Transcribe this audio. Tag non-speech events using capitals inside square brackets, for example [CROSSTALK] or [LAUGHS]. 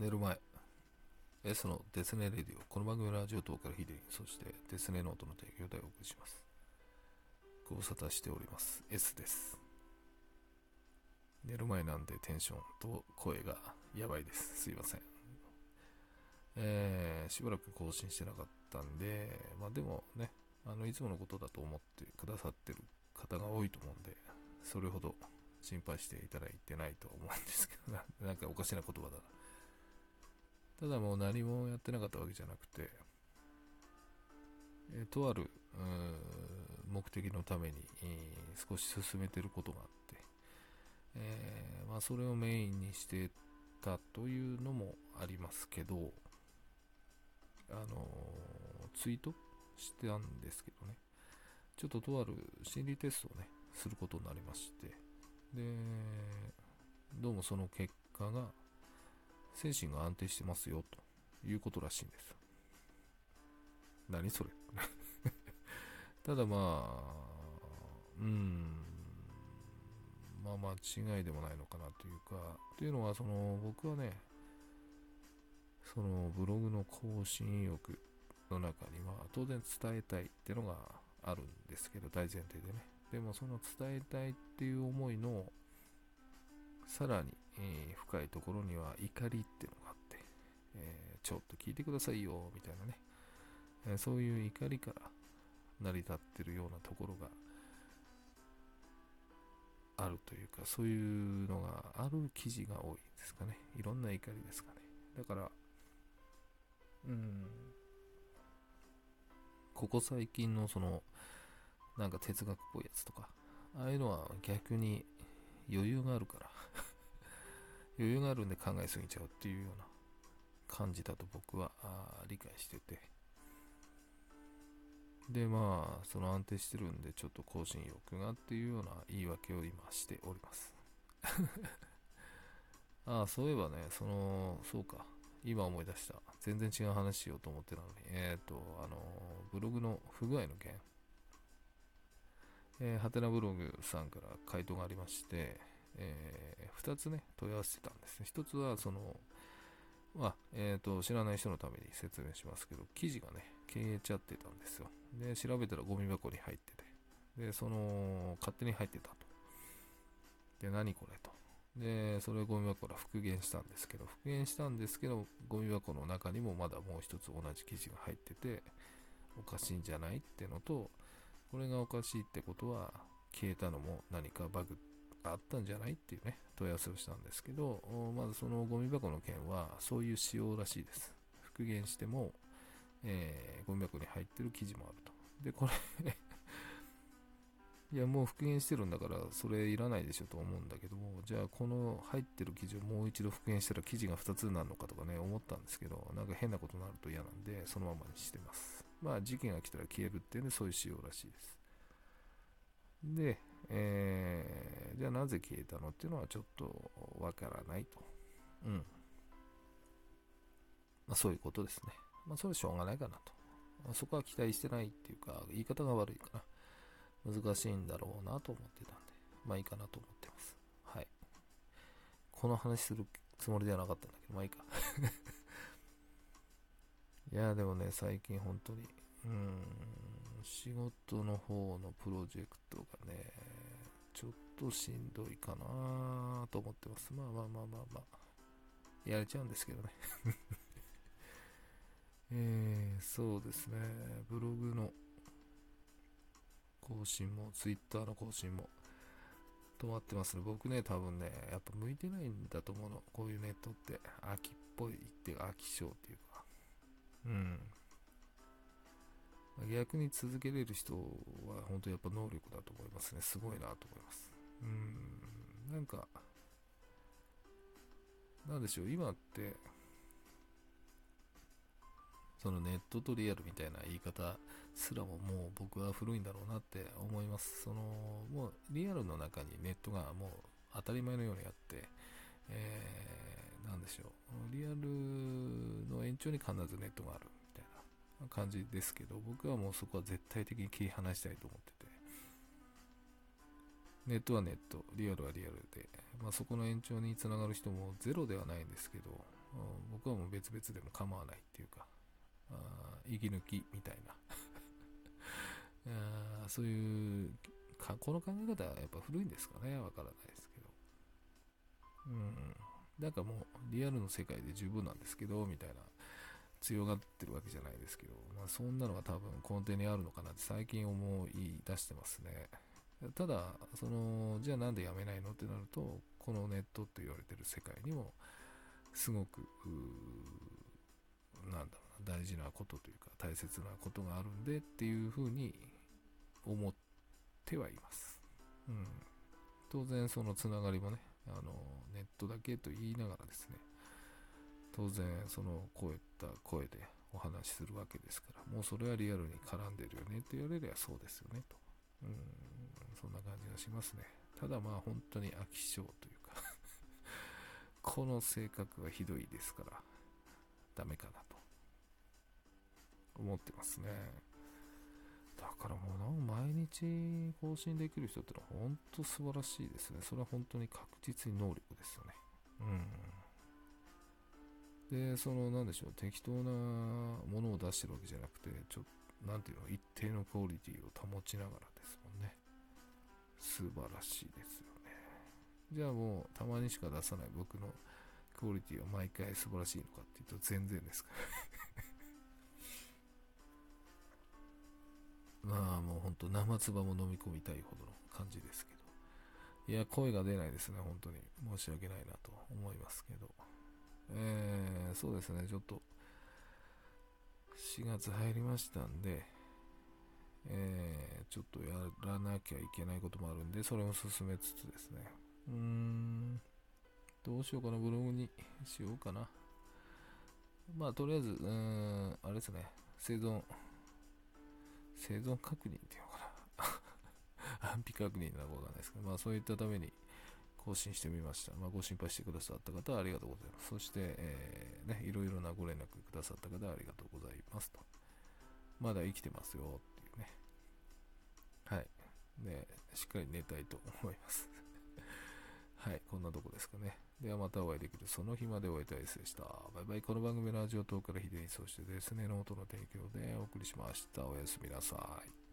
寝る前。S のデスネレディオ。この番組はラジオ等からヒデそしてデスネノートの提供でお送りします。ご無沙汰しております。S です。寝る前なんでテンションと声がやばいです。すいません。えー、しばらく更新してなかったんでまあでもねあのいつものことだと思ってくださってる方が多いと思うんでそれほど心配していただいてないと思うんですけど、なんかおかしな言葉だな。ただもう何もやってなかったわけじゃなくて、えとある目的のために、えー、少し進めてることがあって、えー、まあ、それをメインにしてたというのもありますけど、あのー、ツイートしてたんですけどね、ちょっととある心理テストをね、することになりまして、で、どうもその結果が、精神が安定してますよ、ということらしいんです。何それ [LAUGHS] ただまあ、うん、まあ間違いでもないのかなというか、というのは、その、僕はね、そのブログの更新意欲の中には当然伝えたいっていうのがあるんですけど、大前提でね。でもその伝えたいっていう思いのさらに、えー、深いところには怒りっていうのがあって、えー、ちょっと聞いてくださいよみたいなね、えー、そういう怒りから成り立ってるようなところがあるというかそういうのがある記事が多いですかね。いろんな怒りですかね。だからうんここ最近のそのなんか哲学っぽいやつとか、ああいうのは逆に余裕があるから。余裕があるんで考えすぎちゃうっていうような感じだと僕は理解してて。で、まあ、その安定してるんで、ちょっと更新欲がっていうような言い訳を今しております。[LAUGHS] ああ、そういえばね、その、そうか。今思い出した。全然違う話しようと思ってたのに。えっ、ー、と、あの、ブログの不具合の件。えー、ハテナブログさんから回答がありまして、えー、2つね、問い合わせてたんですね。1つは、その、まあ、えっ、ー、と、知らない人のために説明しますけど、記事がね、消えちゃってたんですよ。で、調べたらゴミ箱に入ってて、で、その、勝手に入ってたと。で、何これと。で、それをゴミ箱から復元したんですけど、復元したんですけど、ゴミ箱の中にもまだもう一つ同じ記事が入ってて、おかしいんじゃないってのと、これがおかしいってことは、消えたのも何かバグがあったんじゃないっていうね、問い合わせをしたんですけど、まずそのゴミ箱の件は、そういう仕様らしいです。復元しても、えー、ゴミ箱に入ってる記事もあると。で、これ [LAUGHS] いや、もう復元してるんだから、それいらないでしょと思うんだけども、じゃあ、この入ってる記事をもう一度復元したら記事が2つになるのかとかね、思ったんですけど、なんか変なことになると嫌なんで、そのままにしてます。まあ、事件が来たら消えるっていうんで、そういう仕様らしいです。で、えー、じゃあなぜ消えたのっていうのはちょっとわからないと。うん。まあ、そういうことですね。まあ、それはしょうがないかなと。まあ、そこは期待してないっていうか、言い方が悪いかな。難しいんだろうなと思ってたんで、まあいいかなと思ってます。はい。この話するつもりではなかったんだけど、まあいいか。[LAUGHS] いや、でもね、最近本当に、うん、仕事の方のプロジェクトがね、としんどいかなと思ってます。まあまあまあまあまあ、やれちゃうんですけどね。[LAUGHS] えー、そうですね、ブログの更新も、ツイッターの更新も止まってますね。僕ね、多分ね、やっぱ向いてないんだと思うの。こういうネットって、秋っぽいっていうか、秋性っていうか。うん。逆に続けれる人は本当やっぱ能力だと思いますね。すごいなと思います。うん。なんか、なんでしょう、今って、そのネットとリアルみたいな言い方すらももう僕は古いんだろうなって思います。その、もうリアルの中にネットがもう当たり前のようにあって、えー、なんでしょう。リアルの延長に必ずネットがあるみたいな感じですけど、僕はもうそこは絶対的に切り離したいと思って、ネットはネット、リアルはリアルで、まあ、そこの延長につながる人もゼロではないんですけど、僕はもう別々でも構わないっていうか、あ息抜きみたいな [LAUGHS] あそういうか、この考え方はやっぱ古いんですかね、わからないですけど。うん。なんかもう、リアルの世界で十分なんですけど、みたいな、強がってるわけじゃないですけど、まあ、そんなのが多分根底にあるのかなって最近思い出してますね。ただ、その、じゃあなんでやめないのってなると、このネットって言われてる世界にも、すごく、なんだろうな、大事なことというか、大切なことがあるんでっていうふうに思ってはいます。うん。当然そのつながりもね、あの、ネットだけと言いながらですね、当然そのこういった声でお話しするわけですから、もうそれはリアルに絡んでるよねって言われればそうですよねと。うん、そんな感じがしますね。ただまあ本当に飽き性というか [LAUGHS] この性格はひどいですから、ダメかなと思ってますね。だからもう毎日更新できる人ってのは本当素晴らしいですね。それは本当に確実に能力ですよね。うん。で、その、なんでしょう、適当なものを出してるわけじゃなくて、ちょっと、なんていうの、一定のクオリティを保ちながらです。素晴らしいですよね。じゃあもう、たまにしか出さない僕のクオリティは毎回素晴らしいのかっていうと全然ですから。[LAUGHS] まあもうほんと生唾も飲み込みたいほどの感じですけど。いや、声が出ないですね、本当に。申し訳ないなと思いますけど。えー、そうですね、ちょっと、4月入りましたんで、えー、ちょっとやらなきゃいけないこともあるんで、それを進めつつですね。うーん、どうしようかな、ブログにしようかな。まあ、とりあえず、うーん、あれですね、生存、生存確認っていうのかな [LAUGHS] 安否確認なのかわかんないですけど、まあそういったために更新してみました。まあご心配してくださった方はありがとうございます。そして、えー、ね、いろいろなご連絡くださった方はありがとうございますと。まだ生きてますよ。はい。で、しっかり寝たいと思います。[LAUGHS] はい、こんなとこですかね。ではまたお会いできるその日までお会いいたいですでした。バイバイ。この番組のラジオ等から秀にそしてですね、ノートの提供でお送りしました。おやすみなさい。